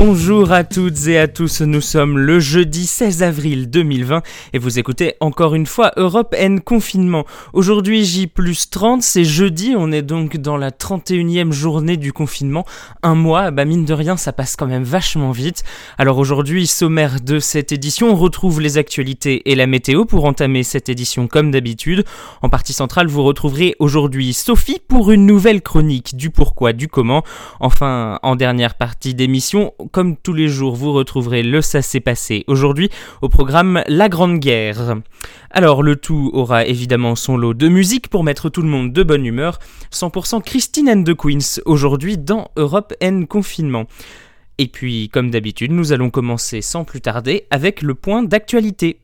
Bonjour à toutes et à tous, nous sommes le jeudi 16 avril 2020 et vous écoutez encore une fois Europe N confinement. Aujourd'hui J plus 30, c'est jeudi, on est donc dans la 31e journée du confinement. Un mois, bah mine de rien ça passe quand même vachement vite. Alors aujourd'hui, sommaire de cette édition, on retrouve les actualités et la météo pour entamer cette édition comme d'habitude. En partie centrale, vous retrouverez aujourd'hui Sophie pour une nouvelle chronique du pourquoi, du comment. Enfin, en dernière partie d'émission, comme tous les jours, vous retrouverez le Ça s'est passé aujourd'hui au programme La Grande Guerre. Alors le tout aura évidemment son lot de musique pour mettre tout le monde de bonne humeur. 100% Christine and the Queens aujourd'hui dans Europe N Confinement. Et puis, comme d'habitude, nous allons commencer sans plus tarder avec le point d'actualité.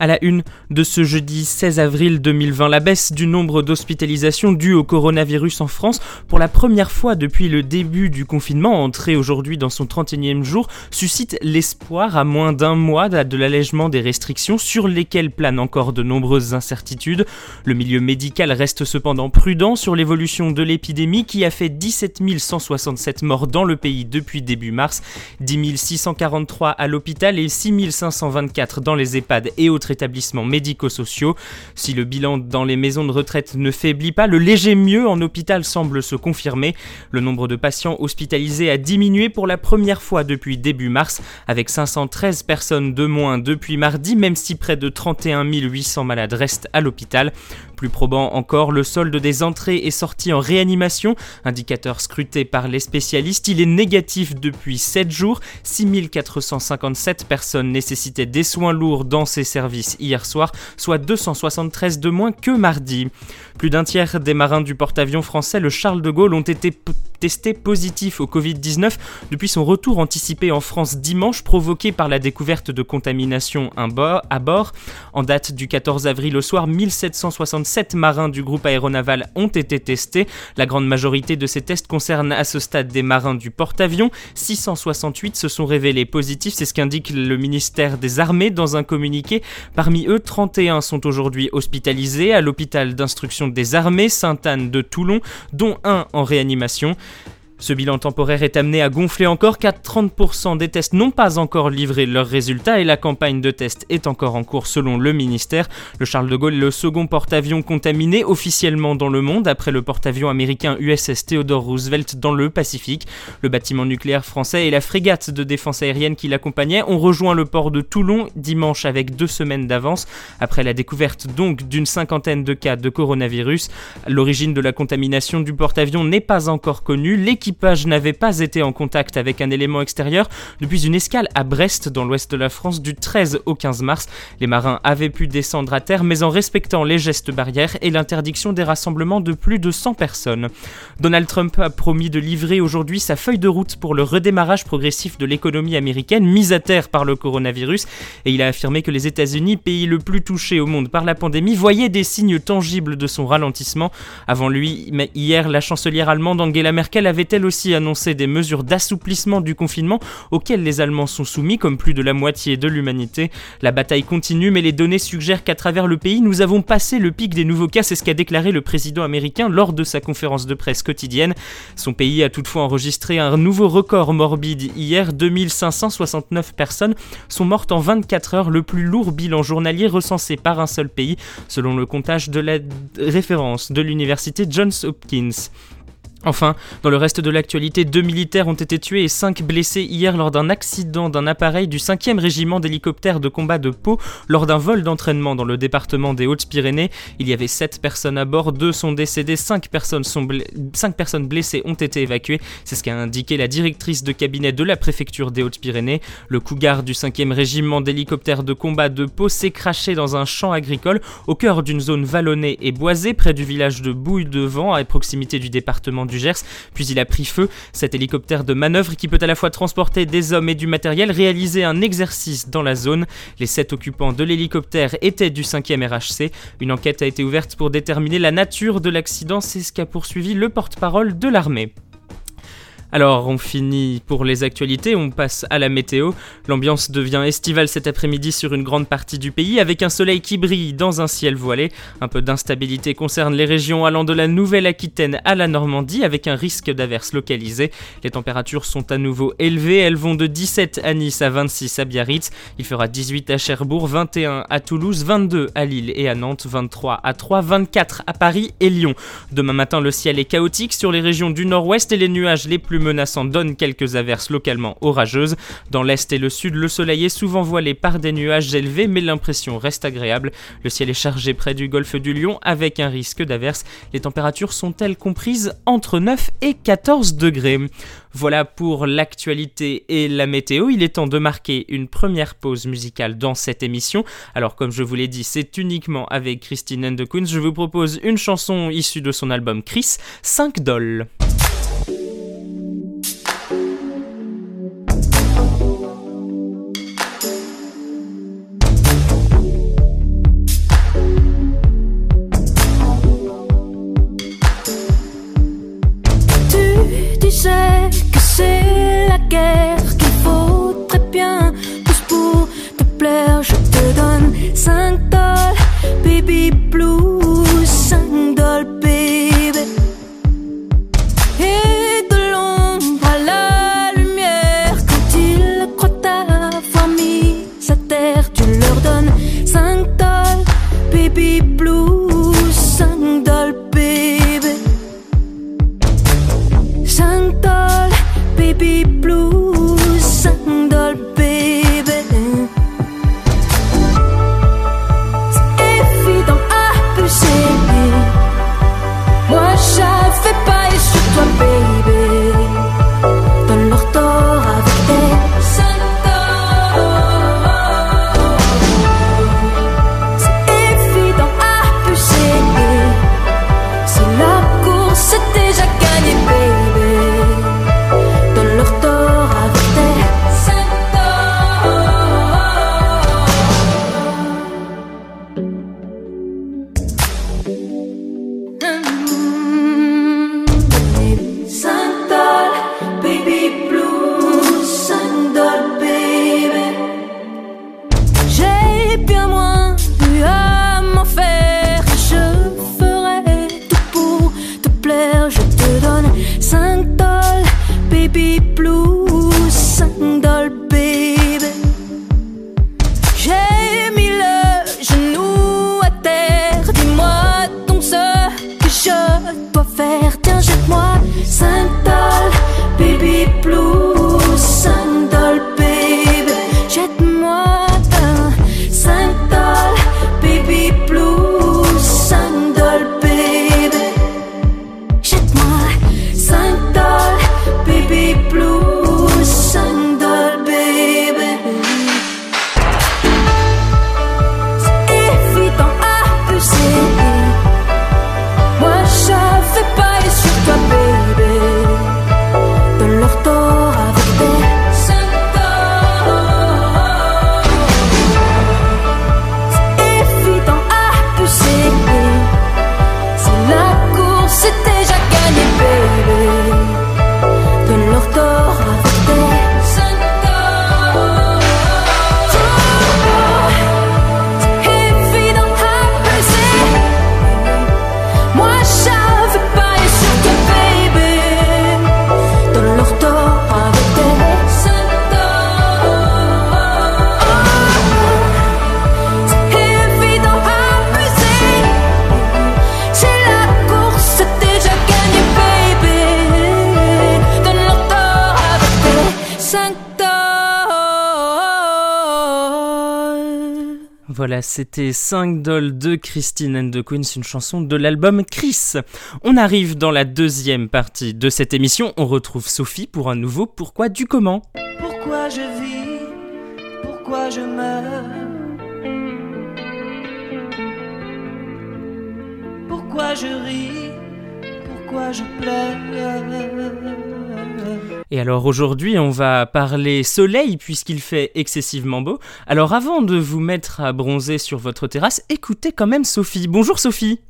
À la une de ce jeudi 16 avril 2020, la baisse du nombre d'hospitalisations dues au coronavirus en France pour la première fois depuis le début du confinement, entré aujourd'hui dans son 31e jour, suscite l'espoir à moins d'un mois de l'allègement des restrictions sur lesquelles planent encore de nombreuses incertitudes. Le milieu médical reste cependant prudent sur l'évolution de l'épidémie qui a fait 17 167 morts dans le pays depuis début mars, 10 643 à l'hôpital et 6 524 dans les EHPAD et autres établissements médico-sociaux. Si le bilan dans les maisons de retraite ne faiblit pas, le léger mieux en hôpital semble se confirmer. Le nombre de patients hospitalisés a diminué pour la première fois depuis début mars, avec 513 personnes de moins depuis mardi, même si près de 31 800 malades restent à l'hôpital. Plus probant encore, le solde des entrées et sorties en réanimation, indicateur scruté par les spécialistes, il est négatif depuis 7 jours. 6457 personnes nécessitaient des soins lourds dans ces services hier soir, soit 273 de moins que mardi. Plus d'un tiers des marins du porte-avions français, le Charles de Gaulle, ont été testés positifs au Covid-19 depuis son retour anticipé en France dimanche, provoqué par la découverte de contamination à bord. En date du 14 avril au soir, 1767 marins du groupe aéronaval ont été testés. La grande majorité de ces tests concernent à ce stade des marins du porte-avions. 668 se sont révélés positifs, c'est ce qu'indique le ministère des Armées dans un communiqué. Parmi eux, 31 sont aujourd'hui hospitalisés à l'hôpital d'instruction des armées Sainte-Anne de Toulon, dont un en réanimation. Ce bilan temporaire est amené à gonfler encore car 30% des tests n'ont pas encore livré leurs résultats et la campagne de tests est encore en cours selon le ministère. Le Charles de Gaulle est le second porte-avions contaminé officiellement dans le monde après le porte-avions américain USS Theodore Roosevelt dans le Pacifique. Le bâtiment nucléaire français et la frégate de défense aérienne qui l'accompagnait ont rejoint le port de Toulon dimanche avec deux semaines d'avance après la découverte donc d'une cinquantaine de cas de coronavirus. L'origine de la contamination du porte-avions n'est pas encore connue. L'équipage n'avait pas été en contact avec un élément extérieur depuis une escale à Brest dans l'ouest de la France du 13 au 15 mars. Les marins avaient pu descendre à terre mais en respectant les gestes barrières et l'interdiction des rassemblements de plus de 100 personnes. Donald Trump a promis de livrer aujourd'hui sa feuille de route pour le redémarrage progressif de l'économie américaine mise à terre par le coronavirus et il a affirmé que les États-Unis, pays le plus touché au monde par la pandémie, voyaient des signes tangibles de son ralentissement. Avant lui, hier, la chancelière allemande Angela Merkel avait-elle aussi annoncé des mesures d'assouplissement du confinement auxquelles les Allemands sont soumis, comme plus de la moitié de l'humanité? La bataille continue, mais les données suggèrent qu'à travers le pays, nous avons passé le pic des nouveaux cas, c'est ce qu'a déclaré le président américain lors de sa conférence de presse quotidienne. Son pays a toutefois enregistré un nouveau record morbide hier, 2569 personnes sont mortes en 24 heures, le plus lourd bilan journalier recensé par un seul pays, selon le comptage de la référence de l'université Johns Hopkins. Enfin, dans le reste de l'actualité, deux militaires ont été tués et cinq blessés hier lors d'un accident d'un appareil du 5e régiment d'hélicoptères de combat de Pau lors d'un vol d'entraînement dans le département des Hautes-Pyrénées. Il y avait sept personnes à bord, deux sont décédées, cinq personnes, blessées ont été évacuées. C'est ce qu'a indiqué la directrice de cabinet de la préfecture des Hautes-Pyrénées. Le cougar du 5e régiment d'hélicoptères de combat de Pau s'est craché dans un champ agricole au cœur d'une zone vallonnée et boisée près du village de Bouille-de-Vent à proximité du département du Puis il a pris feu. Cet hélicoptère de manœuvre qui peut à la fois transporter des hommes et du matériel réalisait un exercice dans la zone. Les sept occupants de l'hélicoptère étaient du 5e RHC. Une enquête a été ouverte pour déterminer la nature de l'accident, c'est ce qu'a poursuivi le porte-parole de l'armée. Alors, on finit pour les actualités, on passe à la météo. L'ambiance devient estivale cet après-midi sur une grande partie du pays, avec un soleil qui brille dans un ciel voilé. Un peu d'instabilité concerne les régions allant de la Nouvelle-Aquitaine à la Normandie, avec un risque d'averse localisé. Les températures sont à nouveau élevées, elles vont de 17 à Nice à 26 à Biarritz. Il fera 18 à Cherbourg, 21 à Toulouse, 22 à Lille et à Nantes, 23 à Troyes, 24 à Paris et Lyon. Demain matin, le ciel est chaotique sur les régions du nord-ouest et les nuages les plus menaçant donne quelques averses localement orageuses. Dans l'est et le sud, le soleil est souvent voilé par des nuages élevés, mais l'impression reste agréable. Le ciel est chargé près du golfe du Lion avec un risque d'averse. Les températures sont-elles comprises entre 9 et 14 degrés voilà pour l'actualité et la météo. Il est temps de marquer une première pause musicale dans cette émission. Alors comme je vous l'ai dit, c'est uniquement avec Christine and. Je vous propose une chanson issue de son album Chris, 5 dolls. Voilà, c'était 5 dolls de Christine and the Queens, une chanson de l'album Chris. On arrive dans la deuxième partie de cette émission. On retrouve Sophie pour un nouveau Pourquoi du comment. Pourquoi je vis Pourquoi je meurs? Pourquoi je ris Pourquoi je pleure? Et alors aujourd'hui, on va parler soleil puisqu'il fait excessivement beau. Alors avant de vous mettre à bronzer sur votre terrasse, écoutez quand même Sophie. Bonjour Sophie.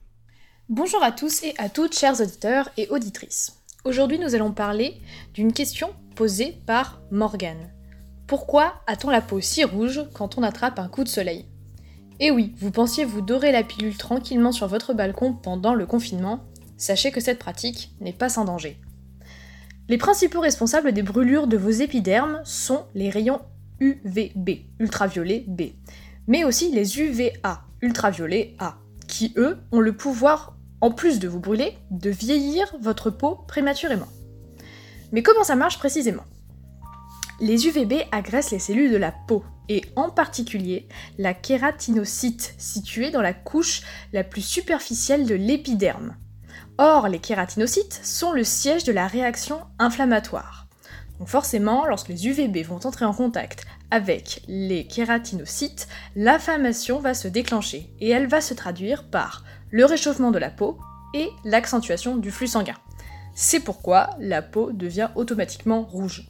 Bonjour à tous et à toutes, chers auditeurs et auditrices. Aujourd'hui, nous allons parler d'une question posée par Morgane. Pourquoi a-t-on la peau si rouge quand on attrape un coup de soleil? Eh oui, vous pensiez vous dorer la pilule tranquillement sur votre balcon pendant le confinement Sachez que cette pratique n'est pas sans danger. Les principaux responsables des brûlures de vos épidermes sont les rayons UVB, ultraviolet B, mais aussi les UVA, ultraviolet A, qui eux ont le pouvoir, en plus de vous brûler, de vieillir votre peau prématurément. Mais comment ça marche précisément? Les UVB agressent les cellules de la peau, et en particulier la kératinocyte située dans la couche la plus superficielle de l'épiderme. Or, les kératinocytes sont le siège de la réaction inflammatoire. Donc forcément, lorsque les UVB vont entrer en contact avec les kératinocytes, l'inflammation va se déclencher et elle va se traduire par le réchauffement de la peau et l'accentuation du flux sanguin. C'est pourquoi la peau devient automatiquement rouge.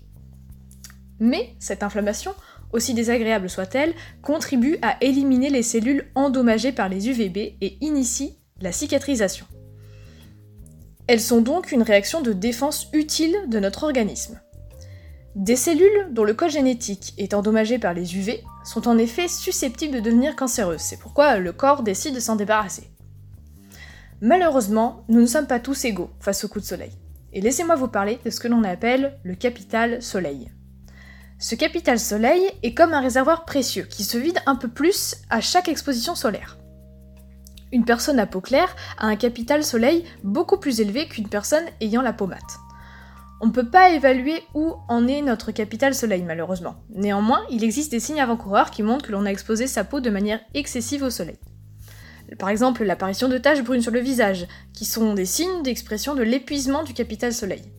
Mais cette inflammation, aussi désagréable soit-elle, contribue à éliminer les cellules endommagées par les UVB et initie la cicatrisation. Elles sont donc une réaction de défense utile de notre organisme. Des cellules dont le code génétique est endommagé par les UV sont en effet susceptibles de devenir cancéreuses, c'est pourquoi le corps décide de s'en débarrasser. Malheureusement, nous ne sommes pas tous égaux face au coup de soleil. Et laissez-moi vous parler de ce que l'on appelle le capital soleil. Ce capital soleil est comme un réservoir précieux qui se vide un peu plus à chaque exposition solaire. Une personne à peau claire a un capital soleil beaucoup plus élevé qu'une personne ayant la peau mate. On ne peut pas évaluer où en est notre capital soleil malheureusement. Néanmoins, il existe des signes avant-coureurs qui montrent que l'on a exposé sa peau de manière excessive au soleil. Par exemple, l'apparition de taches brunes sur le visage, qui sont des signes d'expression de l'épuisement du capital soleil.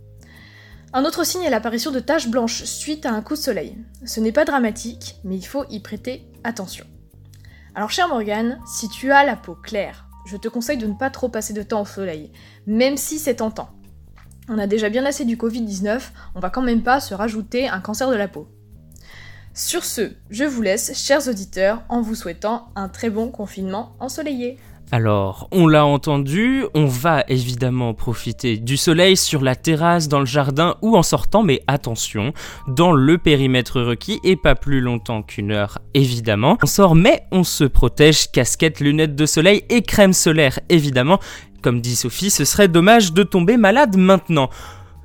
Un autre signe est l'apparition de taches blanches suite à un coup de soleil. Ce n'est pas dramatique, mais il faut y prêter attention. Alors cher Morgane, si tu as la peau claire, je te conseille de ne pas trop passer de temps au soleil, même si c'est tentant. On a déjà bien assez du Covid-19, on va quand même pas se rajouter un cancer de la peau. Sur ce, je vous laisse, chers auditeurs, en vous souhaitant un très bon confinement ensoleillé. Alors, on l'a entendu, on va évidemment profiter du soleil sur la terrasse, dans le jardin ou en sortant, mais attention, dans le périmètre requis et pas plus longtemps qu'une heure évidemment. On sort mais on se protège, casquette, lunettes de soleil et crème solaire évidemment. Comme dit Sophie, ce serait dommage de tomber malade maintenant.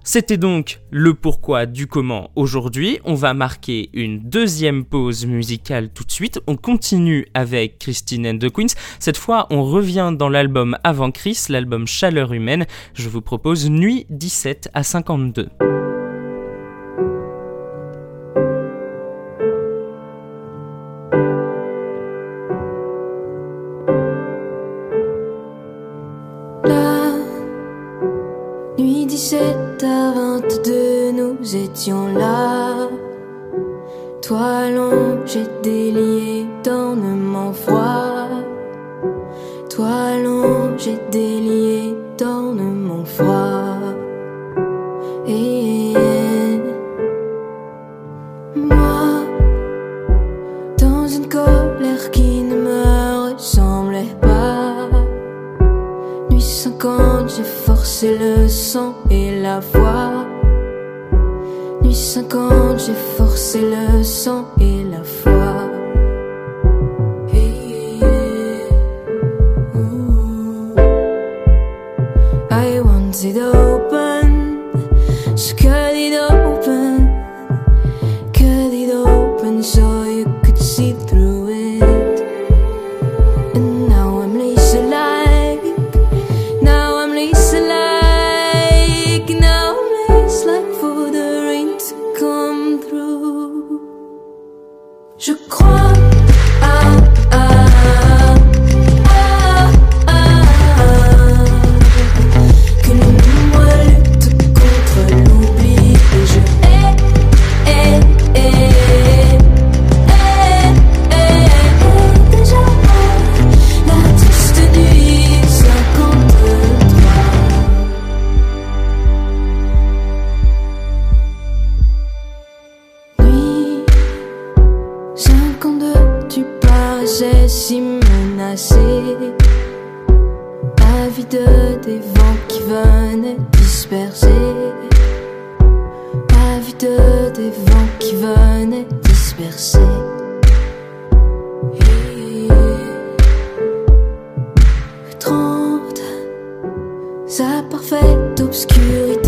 C'était donc le pourquoi du comment aujourd'hui. On va marquer une deuxième pause musicale tout de suite. On continue avec Christine and the Queens. Cette fois, on revient dans l'album Avant Chris, l'album Chaleur humaine. Je vous propose Nuit 17 à 52. Nous étions là. Toi j'ai délié mon froid. Toi j'ai délié dans mon froid. Et moi, dans une colère qui ne me ressemblait pas. Nuit 50, j'ai forcé le sang la foi. 50, j'ai forcé le sang et la foi. Hey, I want open, avide des vents qui venaient disperser, avide des vents qui venaient disperser. Trente, sa parfaite obscurité,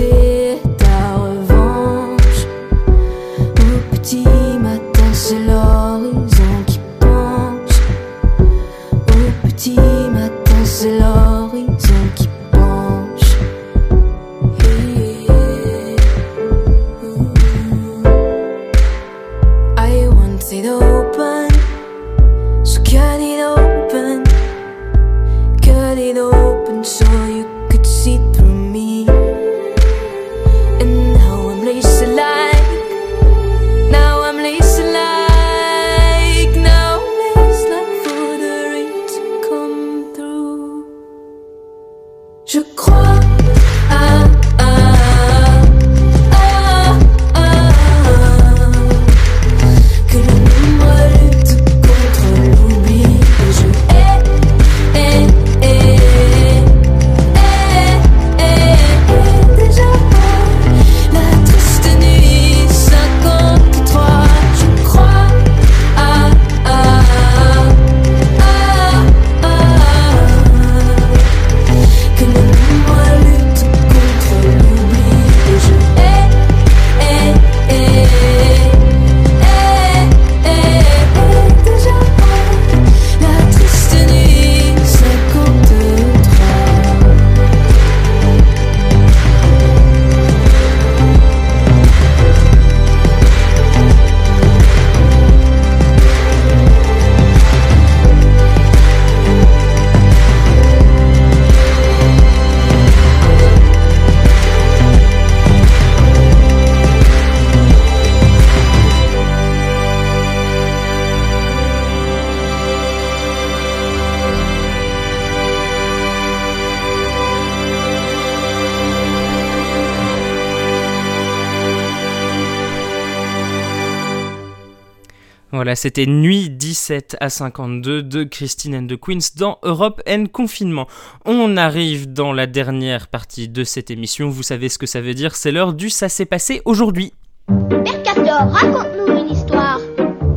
Voilà, c'était Nuit 17 à 52 de Christine and the Queens dans Europe and Confinement. On arrive dans la dernière partie de cette émission. Vous savez ce que ça veut dire, c'est l'heure du Ça s'est passé aujourd'hui. Mercator, raconte-nous une histoire.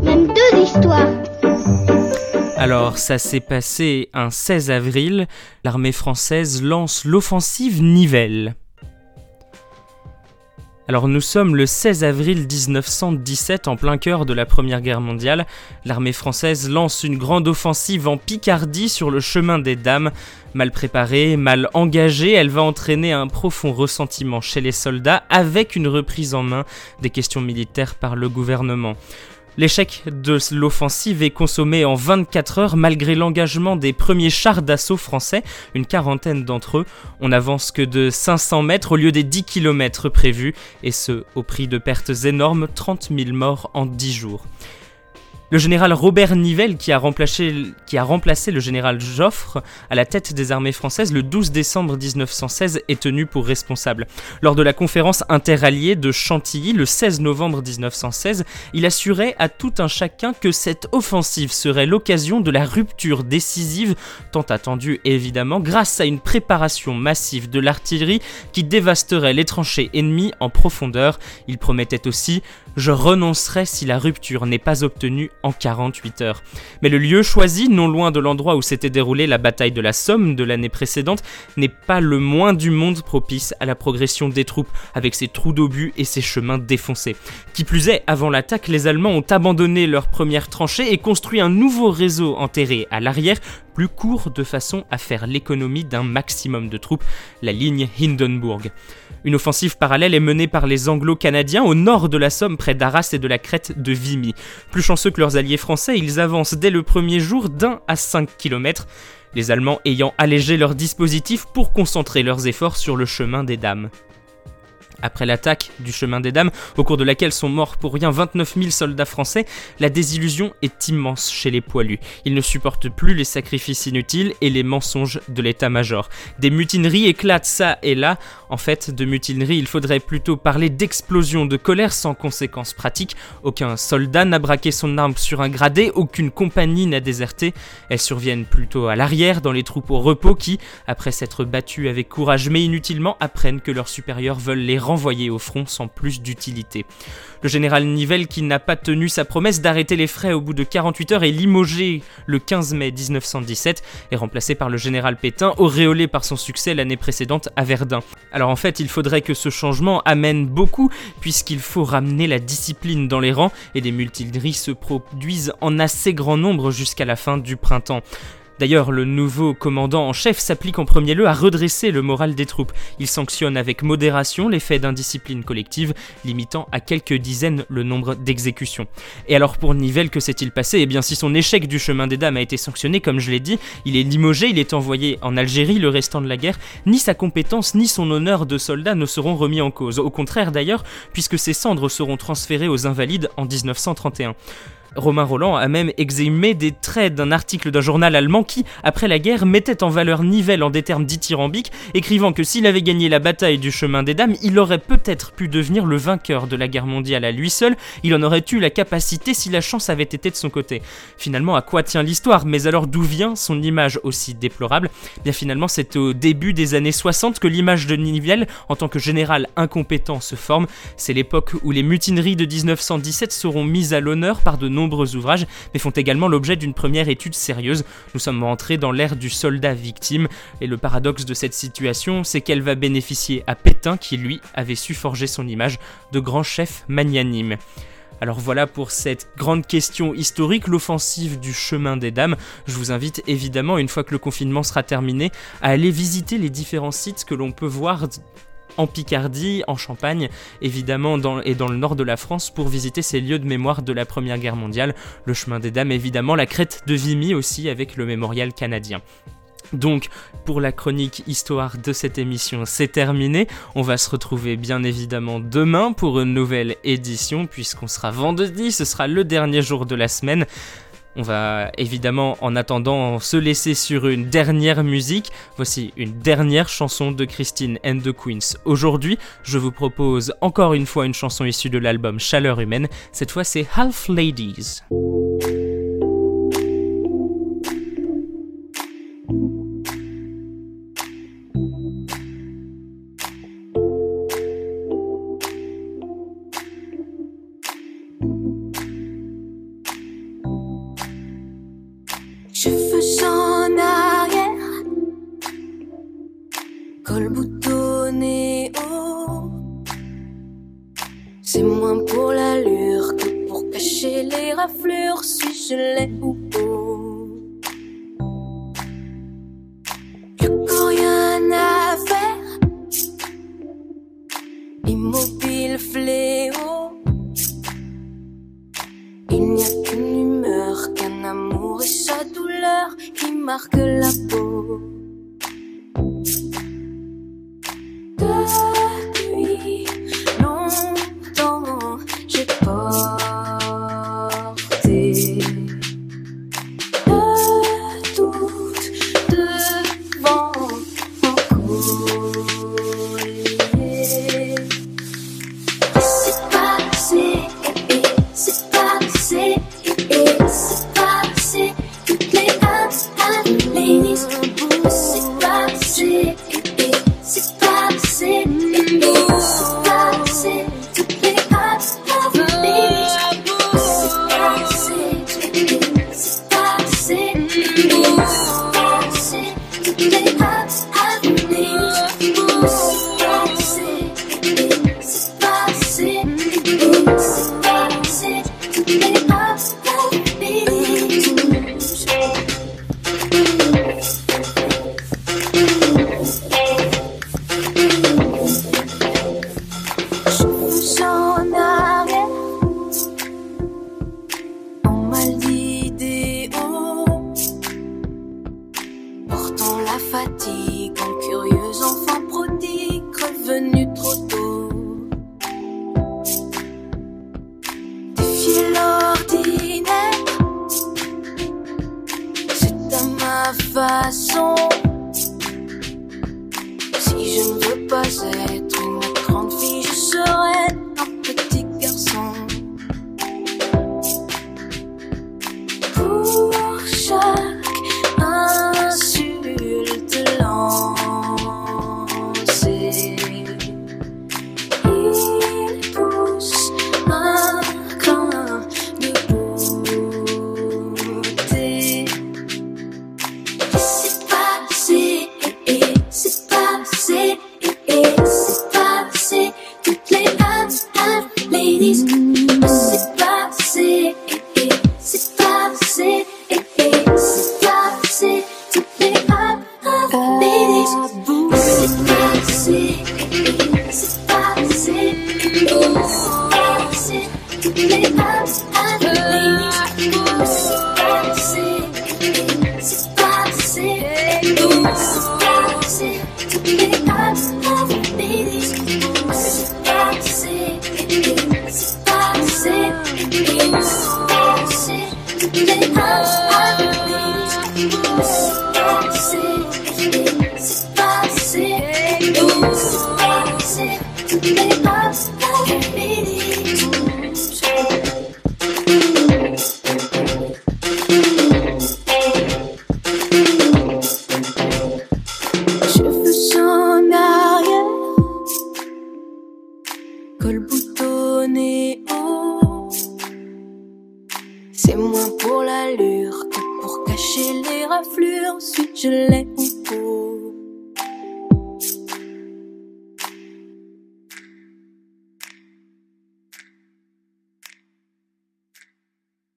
Même deux histoires. Alors, ça s'est passé un 16 avril. L'armée française lance l'offensive Nivelle. Alors nous sommes le 16 avril 1917 en plein cœur de la Première Guerre mondiale. L'armée française lance une grande offensive en Picardie sur le chemin des dames. Mal préparée, mal engagée, elle va entraîner un profond ressentiment chez les soldats avec une reprise en main des questions militaires par le gouvernement. L'échec de l'offensive est consommé en 24 heures malgré l'engagement des premiers chars d'assaut français, une quarantaine d'entre eux. On n'avance que de 500 mètres au lieu des 10 km prévus, et ce au prix de pertes énormes, 30 000 morts en 10 jours. Le général Robert Nivelle, qui a, remplacé, le général Joffre à la tête des armées françaises le 12 décembre 1916, est tenu pour responsable. Lors de la conférence interalliée de Chantilly le 16 novembre 1916, il assurait à tout un chacun que cette offensive serait l'occasion de la rupture décisive, tant attendue évidemment, grâce à une préparation massive de l'artillerie qui dévasterait les tranchées ennemies en profondeur. Il promettait aussi je renoncerai si la rupture n'est pas obtenue en 48 heures. Mais le lieu choisi, non loin de l'endroit où s'était déroulée la bataille de la Somme de l'année précédente, n'est pas le moins du monde propice à la progression des troupes, avec ses trous d'obus et ses chemins défoncés. Qui plus est, avant l'attaque, les Allemands ont abandonné leurs premières tranchées et construit un nouveau réseau enterré à l'arrière, plus court de façon à faire l'économie d'un maximum de troupes, la ligne Hindenburg. Une offensive parallèle est menée par les Anglo-Canadiens au nord de la Somme, près d'Arras et de la crête de Vimy. Plus chanceux que leurs alliés français, ils avancent dès le premier jour d'un à 5 km, les Allemands ayant allégé leur dispositif pour concentrer leurs efforts sur le chemin des dames. Après l'attaque du chemin des dames, au cours de laquelle sont morts pour rien 29 000 soldats français, la désillusion est immense chez les poilus. Ils ne supportent plus les sacrifices inutiles et les mensonges de l'état-major. Des mutineries éclatent ça et là. En fait, de mutineries, il faudrait plutôt parler d'explosion de colère sans conséquences pratiques. Aucun soldat n'a braqué son arme sur un gradé, aucune compagnie n'a déserté. Elles surviennent plutôt à l'arrière, dans les troupes au repos qui, après s'être battus avec courage mais inutilement, apprennent que leurs supérieurs veulent les renvoyer au front sans plus d'utilité. Le général Nivelle, qui n'a pas tenu sa promesse d'arrêter les frais au bout de 48 heures, est limogé le 15 mai 1917 et remplacé par le général Pétain, auréolé par son succès l'année précédente à Verdun. Alors en fait, il faudrait que ce changement amène beaucoup, puisqu'il faut ramener la discipline dans les rangs et des mutineries se produisent en assez grand nombre jusqu'à la fin du printemps. D'ailleurs, le nouveau commandant en chef s'applique en premier lieu à redresser le moral des troupes. Il sanctionne avec modération les faits d'indiscipline collective, limitant à quelques dizaines le nombre d'exécutions. Et alors pour Nivelle, que s'est-il passé? Eh bien si son échec du chemin des dames a été sanctionné, comme je l'ai dit, il est limogé, il est envoyé en Algérie le restant de la guerre, ni sa compétence ni son honneur de soldat ne seront remis en cause. Au contraire d'ailleurs, puisque ses cendres seront transférées aux Invalides en 1931. Romain Roland a même exhumé des traits d'un article d'un journal allemand qui, après la guerre, mettait en valeur Nivelle en des termes dithyrambiques, écrivant que s'il avait gagné la bataille du chemin des dames, il aurait peut-être pu devenir le vainqueur de la guerre mondiale à lui seul, il en aurait eu la capacité si la chance avait été de son côté. Finalement, à quoi tient l'histoire? Mais alors d'où vient son image aussi déplorable? Bien finalement, c'est au début des années 60 que l'image de Nivelle en tant que général incompétent se forme. C'est l'époque où les mutineries de 1917 seront mises à l'honneur par de nombreux nombreux ouvrages, mais font également l'objet d'une première étude sérieuse. Nous sommes entrés dans l'ère du soldat victime, et le paradoxe de cette situation, c'est qu'elle va bénéficier à Pétain, qui lui avait su forger son image de grand chef magnanime. Alors voilà pour cette grande question historique, l'offensive du chemin des dames. Je vous invite évidemment, une fois que le confinement sera terminé, à aller visiter les différents sites que l'on peut voir en Picardie, en Champagne, évidemment, et dans le nord de la France pour visiter ces lieux de mémoire de la Première Guerre mondiale, le chemin des dames, évidemment, la crête de Vimy aussi avec le mémorial canadien. Donc, pour la chronique histoire de cette émission, c'est terminé. On va se retrouver bien évidemment demain pour une nouvelle édition, puisqu'on sera vendredi, ce sera le dernier jour de la semaine. On va évidemment en attendant se laisser sur une dernière musique. Voici une dernière chanson de Christine and the Queens. Aujourd'hui, je vous propose encore une fois une chanson issue de l'album Chaleur humaine. Cette fois, c'est Half Ladies.